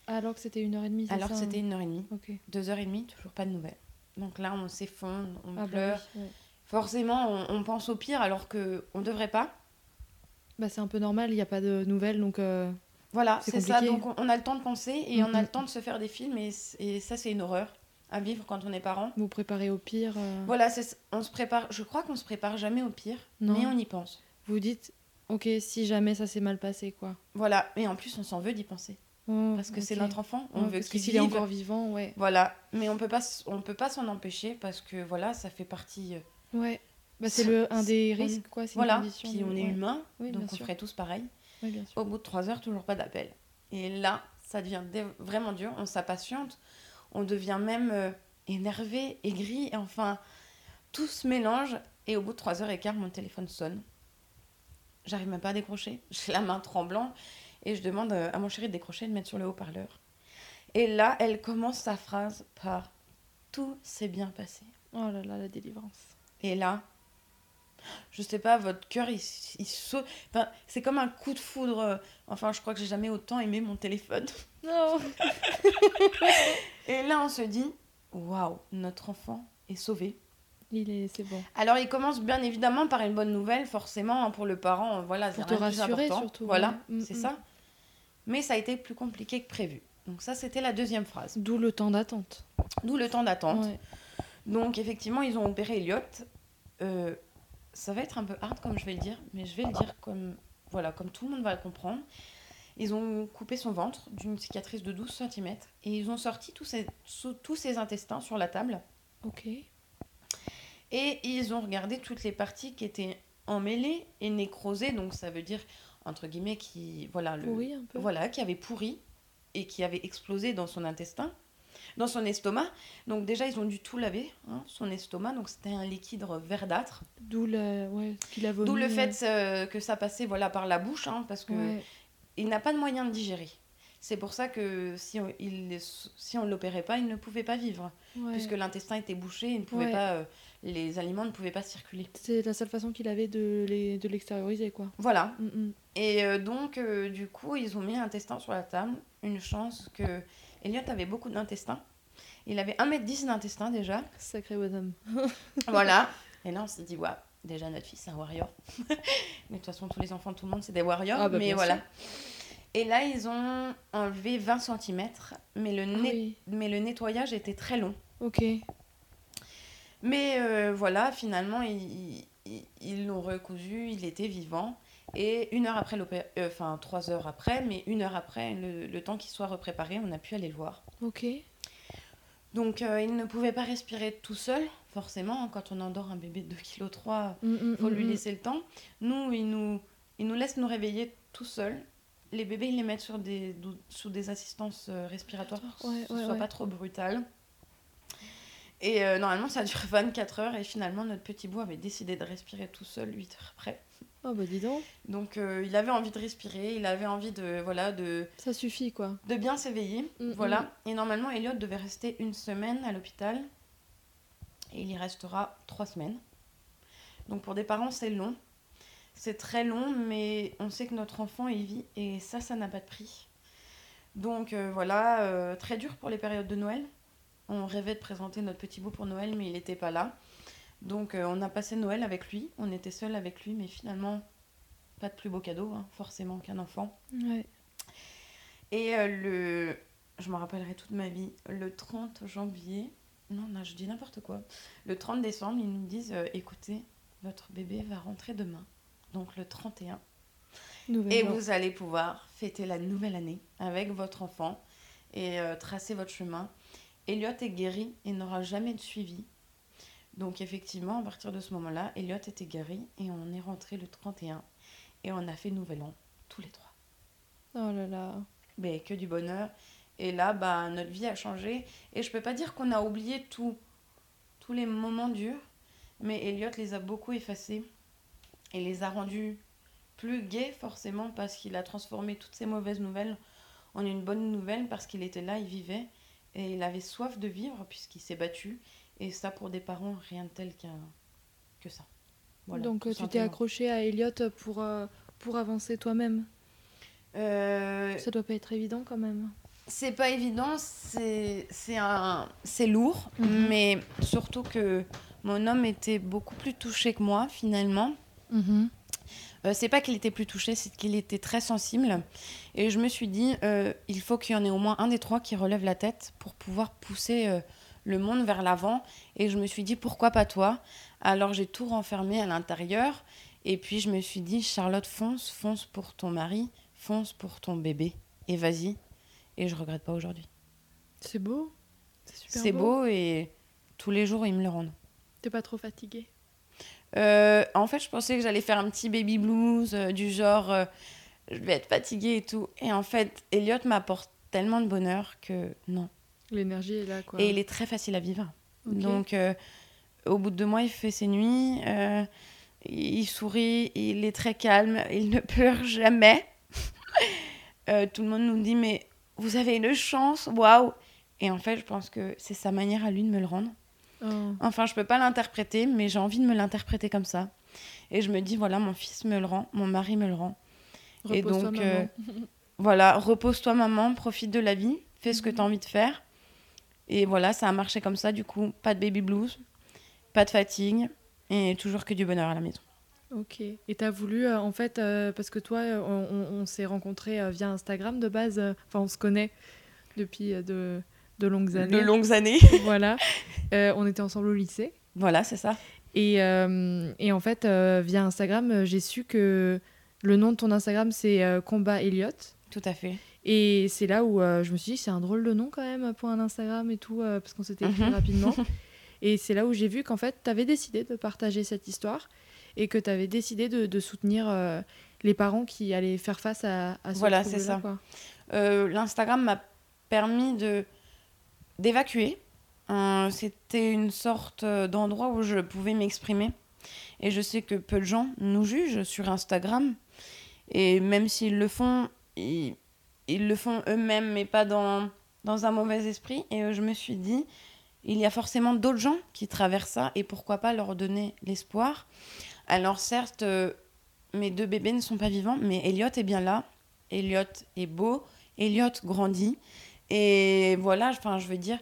A: Alors que c'était une heure et demie,
C: Alors
A: ça
C: que c'était
A: hein
C: une heure et demie.
A: Ok.
C: Deux heures et demie, toujours pas de nouvelles. Donc là, on s'effondre, on
A: Ah bah
C: pleure.
A: oui.
C: Forcément, on, on pense au pire alors que on devrait pas.
A: Bah c'est un peu normal, il n'y a pas de nouvelles, donc euh,
C: Voilà,
A: C'est
C: ça. Donc on, a le temps de penser et on a le temps de se faire des films et, et ça, c'est une horreur à vivre quand on est parent.
A: vous préparez au pire. euh,
C: Voilà, c'est- on se prépare. Je crois qu'on se prépare jamais au pire,
A: Non.
C: mais on y pense.
A: Vous dites, ok, si jamais ça s'est mal passé, quoi.
C: Voilà, et en plus, on s'en veut d'y penser
A: Oh,
C: parce que c'est notre enfant. On
A: Ouais,
C: veut
A: parce que
C: qu'il
A: s'il est encore vivant, ouais.
C: Voilà, mais on peut pas, on peut pas s'en empêcher parce que voilà, ça fait partie. euh,
A: Ouais. Bah, c'est le un des risques, quoi. une
C: Voilà,
A: condition
C: puis on est
A: ouais.
C: humain,
A: Oui,
C: donc on
A: sûr.
C: ferait tous pareil.
A: Oui, bien sûr.
C: Au bout de trois heures, toujours pas d'appel. Et là, ça devient vraiment dur. On s'impatiente. On devient même euh, énervé, aigri. Et enfin, tout se mélange. Et au bout de trois heures et quart, mon téléphone sonne. J'arrive même pas à décrocher. [LAUGHS] J'ai la main tremblante. Et je demande euh, à mon chéri de décrocher et de mettre sur le haut-parleur. Et là, elle commence sa phrase par Tout s'est bien passé.
A: Oh là là, la délivrance.
C: Et là, je sais pas, votre cœur, il, il saute. Enfin, c'est comme un coup de foudre. Enfin, je crois que j'ai jamais autant aimé mon téléphone. [LAUGHS]
A: Non
C: Et là, on se dit, waouh, notre enfant est sauvé.
A: Il est, c'est bon.
C: Alors, il commence bien évidemment par une bonne nouvelle, forcément, hein, pour le parent, voilà,
A: Pour te rassurer, surtout,
C: Voilà,
A: ouais. Mm,
C: c'est
A: mm.
C: ça. Mais ça a été plus compliqué que prévu. Donc ça, c'était la deuxième phrase.
A: D'où le temps d'attente.
C: D'où le temps d'attente.
A: Ouais.
C: Donc effectivement, ils ont opéré Elliot. Euh, ça va être un peu hard comme je vais le dire, mais je vais le dire comme voilà, comme tout le monde va le comprendre. Ils ont coupé son ventre d'une cicatrice de 12 cm et ils ont sorti tous ses, tous ses intestins sur la table
A: Ok.
C: Et ils ont regardé toutes les parties qui étaient emmêlées et nécrosées, donc ça veut dire entre guillemets qui voilà le
A: Pourri un peu.
C: voilà qui avait pourri et qui avait explosé dans son intestin, dans son estomac. Donc déjà ils ont dû tout laver, hein, son estomac, donc c'était un liquide verdâtre.
A: D'où le, ouais, qu'il a vomi.
C: D'où le
A: euh,
C: fait euh, que ça passait voilà par la bouche, hein, parce que
A: ouais.
C: il n'a pas de moyen de digérer. C'est pour ça que si on, il, si on ne l'opérait pas, il ne pouvait pas vivre,
A: ouais.
C: puisque l'intestin était bouché, il ne pouvait
A: Ouais.
C: pas, euh, les aliments ne pouvaient pas circuler.
A: C'est la seule façon qu'il avait de les- de l'extérioriser, quoi.
C: Voilà.
A: Mm, mm.
C: Et euh, donc, euh, du coup, ils ont mis l'intestin sur la table. Une chance que Elliot avait beaucoup d'intestin. Il avait 1m10 d'intestin déjà.
A: Sacré bonhomme. [LAUGHS]
C: voilà. Et là, on s'est dit, ouais, Déjà, notre fils, c'est un warrior. [LAUGHS] mais de toute façon, tous les enfants, tout le monde, c'est des warriors.
A: Ah bah,
C: mais voilà.
A: sûr.
C: Et là, ils ont enlevé 20 cm, mais le,
A: Ah oui.
C: mais le nettoyage était très long.
A: Ok.
C: Mais euh, voilà, finalement, ils ils- ils l'ont recousu, il était vivant. Et une heure après, euh, enfin trois heures après, mais une heure après, le, le temps qu'il soit repréparé, on a pu aller le voir.
A: Ok.
C: Donc, euh, il ne pouvait pas respirer tout seul, forcément. hein, Quand on endort un bébé de 2,3 kg,
A: mm,
C: faut
A: mm,
C: lui
A: mm.
C: laisser le temps. Nous, il nous, il nous laisse nous réveiller tout seul. Les bébés, ils les mettent sur des, sous des assistances euh, respiratoires, pour
A: Ouais,
C: que ce
A: ouais,
C: soit
A: ouais.
C: pas trop brutal. Et euh, normalement, ça dure 24 heures. Et finalement, notre petit bout avait décidé de respirer tout seul 8 heures après.
A: Oh bah dis donc,
C: Donc, euh, il avait envie de respirer, il avait envie de, voilà, de,
A: ça suffit quoi.
C: de bien s'éveiller.
A: Mm,
C: voilà. Et normalement, Elliot devait rester une semaine à l'hôpital. Et il y restera trois semaines. Donc pour des parents, c'est long. C'est très long, mais on sait que notre enfant, il vit. Et ça, ça n'a pas de prix. Donc euh, voilà, euh, très dur pour les périodes de Noël. On rêvait de présenter notre petit bout pour Noël, mais il n'était pas là. Donc euh, on a passé Noël avec lui. On était seul avec lui, mais finalement, pas de plus beau cadeau, hein, forcément, qu'un enfant.
A: Ouais.
C: Et le. Je me rappellerai toute ma vie. Le 30 janvier. Non, non, je dis n'importe quoi. Le 30 décembre, ils nous disent écoutez, votre bébé va rentrer demain. Donc le 31.
A: Nouvelle
C: Et vous allez pouvoir fêter la nouvelle année avec votre enfant et euh, tracer votre chemin. Elliot est guéri et n'aura jamais de suivi. Donc effectivement, à partir de ce moment-là, Elliot était guéri et on est rentré le 31 et on a fait Nouvel An tous les trois.
A: Oh là là.
C: Mais que du bonheur. Et là, bah, notre vie a changé. Et je peux pas dire qu'on a oublié tout, tous les moments durs, mais Elliot les a beaucoup effacés et les a rendus plus gais, forcément, parce qu'il a transformé toutes ces mauvaises nouvelles en une bonne nouvelle, parce qu'il était là, il vivait, et il avait soif de vivre, puisqu'il s'est battu. Et ça, pour des parents, rien de tel qu'un que ça. Voilà,
A: Donc tu t'es accroché à Elliot pour, euh, pour avancer toi-même?
C: Euh,
A: Ça doit pas être évident quand même.
C: C'est pas évident, c'est c'est un c'est lourd,
A: Mhm.
C: mais surtout que mon homme était beaucoup plus touché que moi finalement. Euh, c'est pas qu'il était plus touché, c'est qu'il était très sensible. Et je me suis dit, euh, il faut qu'il y en ait au moins un des trois qui relève la tête pour pouvoir pousser euh, le monde vers l'avant. Et je me suis dit, pourquoi pas toi? Alors j'ai tout renfermé à l'intérieur. Et puis je me suis dit, Charlotte, fonce, fonce pour ton mari, fonce pour ton bébé. Et vas-y. Et je regrette pas aujourd'hui.
A: C'est beau. C'est super
C: C'est beau et tous les jours, ils me le rendent.
A: T'es pas trop fatigué.
C: Euh, en fait, je pensais que j'allais faire un petit baby blues euh, du genre euh, je vais être fatiguée et tout. Et en fait, Elliot m'apporte tellement de bonheur que non.
A: L'énergie est là quoi.
C: Et il est très facile à vivre. Donc, au bout de deux mois, il fait ses nuits, il sourit, il est très calme, il ne [LAUGHS] pleure jamais. [LAUGHS] Tout le monde nous dit mais vous avez une chance, waouh. Et en fait, je pense que c'est sa manière à lui de me le rendre.
A: Oh.
C: Enfin, je peux pas l'interpréter, mais j'ai envie de me l'interpréter comme ça. Et je me dis, voilà, mon fils me le rend, mon mari me le rend. Et donc, euh, [LAUGHS] Voilà, repose-toi, maman, profite de la vie, fais ce que
A: Mhm.
C: tu as envie de faire. Et voilà, ça a marché comme ça, du coup, pas de baby blues, pas de fatigue, et toujours que du bonheur à la maison.
A: Ok. Et t'as voulu, euh, en fait, euh, parce que toi, on, on- on s'est rencontrés via Instagram de base. Enfin, on se connaît depuis de, de longues années.
C: De longues années. [LAUGHS]
A: voilà. [LAUGHS] Euh, on était ensemble au lycée.
C: voilà, c'est ça.
A: Et, euh, et en fait, euh, via Instagram, j'ai su que le nom de ton Instagram, c'est Combat Elliot.
C: Tout à fait.
A: Et c'est là où je me suis dit, c'est un drôle de nom quand même pour un Instagram et tout, parce qu'on s'était écrit
C: Mhm.
A: rapidement. [LAUGHS] Et c'est là où j'ai vu qu'en fait, tu avais décidé de partager cette histoire et que tu avais décidé de, de soutenir les parents qui allaient faire face à, à ce
C: Voilà, c'est ça. L'Instagram m'a permis de d'évacuer. Euh, C'était une sorte euh, d'endroit où je pouvais m'exprimer. Et je sais que peu de gens nous jugent sur Instagram. Et même s'ils le font, ils, le font eux-mêmes, mais pas dans, dans un mauvais esprit. Et euh, je me suis dit, il y a forcément d'autres gens qui traversent ça. Et pourquoi pas leur donner l'espoir Alors certes, mes deux bébés ne sont pas vivants, mais Elliot est bien là. Elliot est beau. Elliot grandit. Et voilà, enfin, je veux dire,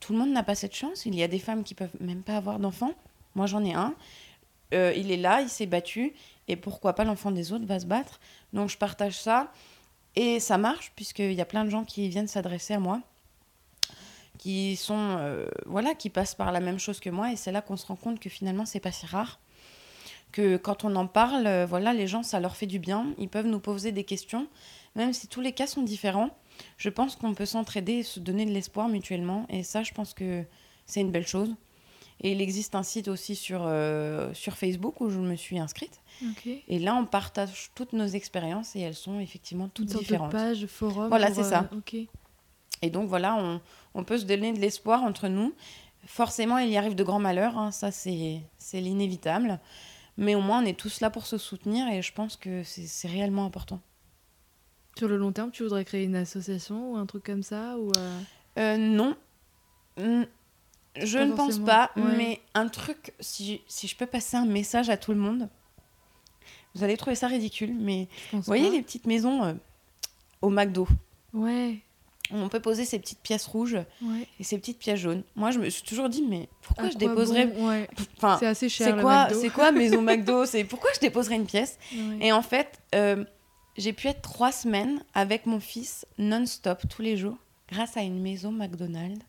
C: tout le monde n'a pas cette chance. Il y a des femmes qui peuvent même pas avoir d'enfants. Moi, j'en ai un. euh, il est là, il s'est battu, et pourquoi pas l'enfant des autres va se battre. Donc je partage ça, et ça marche, puisqu'il y a plein de gens qui viennent s'adresser à moi, qui sont, euh, voilà, qui passent par la même chose que moi, et c'est là qu'on se rend compte que finalement, c'est pas si rare. Que quand on en parle, euh, voilà, les gens, ça leur fait du bien, ils peuvent nous poser des questions, même si tous les cas sont différents. Je pense qu'on peut s'entraider et se donner de l'espoir mutuellement, et ça, je pense que c'est une belle chose. Et il existe un site aussi sur, euh, sur Facebook où je me suis inscrite. Et là, on partage toutes nos expériences et elles sont effectivement toutes
A: Une
C: différentes.
A: de page, forum.
C: Voilà, c'est ça.
A: euh, ok.
C: Et donc voilà, on, on peut se donner de l'espoir entre nous. Forcément, il y arrive de grands malheurs, hein, ça c'est l'inévitable. Mais au moins, on est tous là pour se soutenir et je pense que c'est réellement important.
A: Sur le long terme, tu voudrais créer une association ou un truc comme ça ou euh,
C: Euh, non. Je
A: Pas
C: ne pense pas,
A: ouais.
C: mais un truc, si, si je peux passer un message à tout le monde, vous allez trouver ça ridicule, mais vous voyez
A: pas.
C: les petites maisons euh, au McDo?
A: Ouais,
C: On peut poser ces petites pièces rouges
A: ouais.
C: et ces petites pièces jaunes. Moi, je me suis toujours dit, mais pourquoi je déposerais.
A: bon? Ouais.
C: Enfin,
A: C'est assez cher
C: c'est quoi,
A: McDo.
C: c'est quoi maison [LAUGHS] McDo? C'est pourquoi je déposerais une pièce? Et en fait, euh, j'ai pu être trois semaines avec mon fils non-stop tous les jours grâce à une maison McDonald's.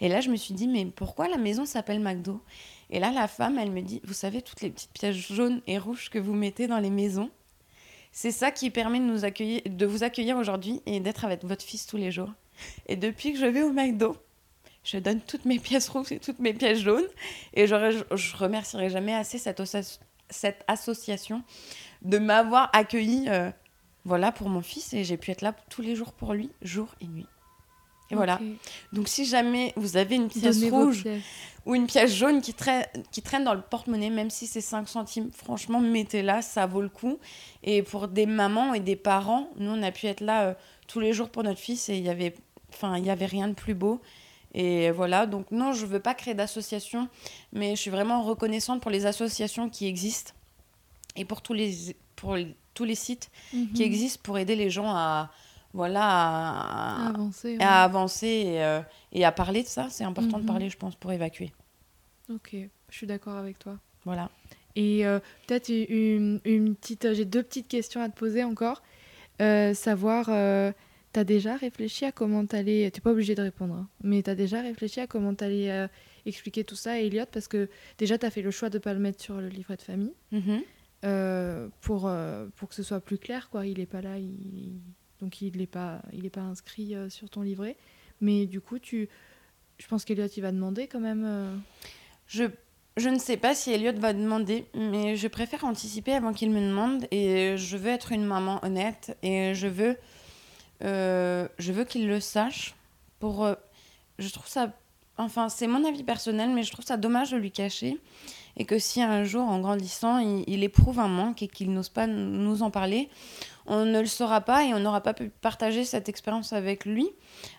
C: Et là, je me suis dit, mais pourquoi la maison s'appelle McDo? Et là, la femme, elle me dit, vous savez, toutes les petites pièces jaunes et rouges que vous mettez dans les maisons, c'est ça qui permet de, vous accueillir aujourd'hui et d'être avec votre fils tous les jours. Et depuis que je vais au McDo, je donne toutes mes pièces rouges et toutes mes pièces jaunes. Et je, je remercierai jamais assez cette association de m'avoir accueilli euh, voilà, pour mon fils. Et j'ai pu être là tous les jours pour lui, jour et nuit. Et voilà. Donc si jamais vous avez une pièce
A: Donnez
C: rouge ou une pièce jaune qui, traîne, qui traîne dans le porte-monnaie, même si c'est 5 centimes, franchement, mettez-la, ça vaut le coup. Et pour des mamans et des parents, nous, on a pu être là euh, tous les jours pour notre fils et il y avait, enfin, il y avait rien de plus beau. Et voilà, donc non, je veux pas créer d'association, mais je suis vraiment reconnaissante pour les associations qui existent et pour tous les, pour tous les sites qui
A: Mhm.
C: existent pour aider les gens à, voilà, à,
A: À avancer. ouais.
C: à avancer et, euh, et à parler de ça. C'est important
A: Mhm.
C: de parler, je pense, pour évacuer.
A: Ok, je suis d'accord avec toi.
C: Voilà.
A: Et euh, peut-être une, une petite. J'ai deux petites questions à te poser encore. Euh, savoir, euh, t'as déjà réfléchi à comment t'allais. T'es pas obligé de répondre, hein, mais t'as déjà réfléchi à comment t'allais euh, expliquer tout ça à Elliot parce que déjà t'as fait le choix de pas le mettre sur le livret de famille
C: Mhm.
A: Euh, pour euh, pour que ce soit plus clair quoi. Il est pas là, donc il est pas pas inscrit euh, sur ton livret. Mais du coup tu, je pense qu'Elliot il va demander quand même.
C: Je, je ne sais pas si Elliot va demander, mais je préfère anticiper avant qu'il me demande. Et je veux être une maman honnête. Et je veux, je veux qu'il le sache. Pour, je trouve ça. Enfin, c'est mon avis personnel, mais je trouve ça dommage de lui cacher. Et que si un jour, en grandissant, il, il éprouve un manque et qu'il n'ose pas nous en parler, on ne le saura pas et on n'aura pas pu partager cette expérience avec lui.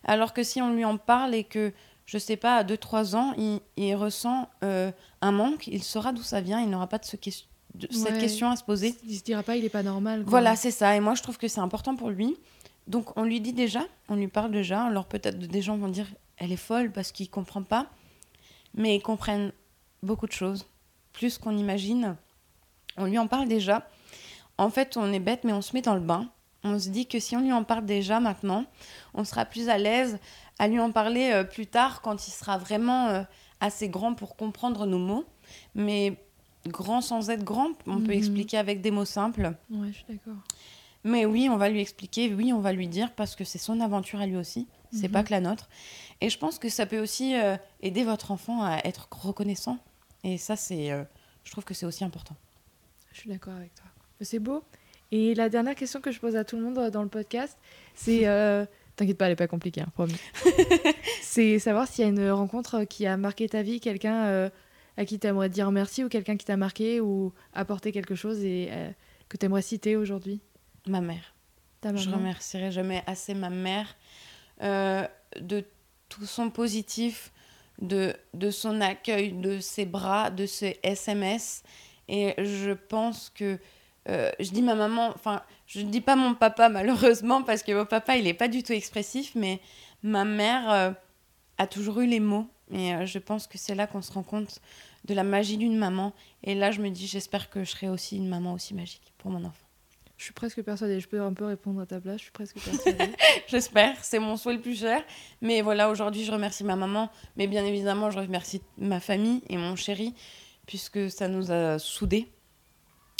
C: Alors que si on lui en parle et que je sais pas, à 2-3 ans, il, il ressent euh, un manque, il saura d'où ça vient, il n'aura pas de, ce de cette question à se poser.
A: Il se dira pas il est pas normal. quoi.
C: Voilà, c'est ça. Et moi, je trouve que c'est important pour lui. Donc, on lui dit déjà, on lui parle déjà. Alors, peut-être des gens vont dire, elle est folle parce qu'il comprend pas. Mais ils comprennent beaucoup de choses, plus qu'on imagine. On lui en parle déjà. En fait, on est bête, mais on se met dans le bain. On se dit que si on lui en parle déjà maintenant, on sera plus à l'aise à lui en parler euh, plus tard quand il sera vraiment euh, assez grand pour comprendre nos mots. Mais grand sans être grand, on peut
A: Mhm.
C: expliquer avec des mots simples.
A: Ouais, je suis d'accord.
C: Mais oui, on va lui expliquer, oui, on va lui dire parce que c'est son aventure à lui aussi, c'est
A: Mhm.
C: pas que la nôtre. Et je pense que ça peut aussi euh, aider votre enfant à être reconnaissant. Et ça, c'est, euh, je trouve que c'est aussi important.
A: Je suis d'accord avec toi. C'est beau. Et la dernière question que je pose à tout le monde euh, dans le podcast, c'est. euh, [LAUGHS] T'inquiète pas, elle est pas compliquée, hein, promis. [LAUGHS] c'est savoir s'il y a une rencontre qui a marqué ta vie, quelqu'un euh, à qui tu aimerais dire merci ou quelqu'un qui t'a marqué ou apporté quelque chose et que tu aimerais citer aujourd'hui.
C: Ma mère.
A: Ta
C: Je remercierai jamais assez ma mère de tout son positif, de, de son accueil, de ses bras, de ses SMS. Et je pense que euh, je dis ma maman, enfin, je ne dis pas mon papa malheureusement parce que mon papa il n'est pas du tout expressif, mais ma mère, euh, a toujours eu les mots. Et euh, je pense que c'est là qu'on se rend compte de la magie d'une maman. Et là, je me dis, j'espère que je serai aussi une maman aussi magique pour mon enfant.
A: Je suis presque persuadée. Je peux un peu répondre à ta place. Je suis presque [LAUGHS] persuadée.
C: J'espère. C'est mon souhait le plus cher. Mais voilà, aujourd'hui, je remercie ma maman. Mais bien évidemment, je remercie ma famille et mon chéri, puisque ça nous a soudés.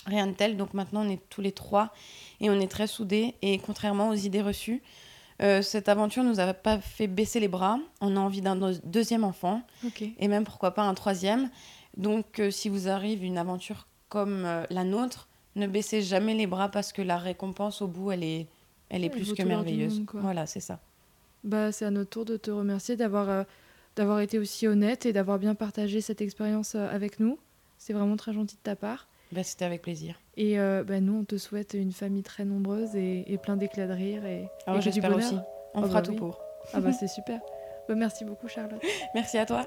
C: Rien de tel. Donc maintenant, on est tous les trois et on est très soudés. Et contrairement aux idées reçues, euh, cette aventure nous a pas fait baisser les bras. On a envie d'un deuxième enfant. et même pourquoi pas un troisième. Donc euh, si vous arrive une aventure comme euh, la nôtre, ne baissez jamais les bras parce que la récompense au bout, elle est, elle est
A: Elle
C: plus que merveilleuse.
A: monde.
C: Voilà, c'est ça.
A: Bah, c'est à notre tour de te remercier d'avoir euh, d'avoir été aussi honnête et d'avoir bien partagé cette expérience euh, avec nous. C'est vraiment très gentil de ta part.
C: Bah, C'était avec plaisir.
A: Et euh, bah, nous, on te souhaite une famille très nombreuse et, et plein d'éclats de rire et,
C: Alors,
A: et que du
C: j'espère aussi. On
A: Ah
C: fera
A: bah
C: tout
A: oui.
C: pour.
A: Ah bah [LAUGHS] c'est super. Bah, merci beaucoup Charlotte.
C: Merci à toi.